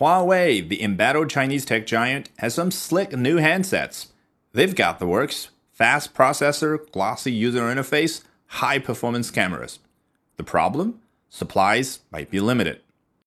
Huawei, the embattled Chinese tech giant, has some slick new handsets. They've got the works fast processor, glossy user interface, high performance cameras. The problem? Supplies might be limited.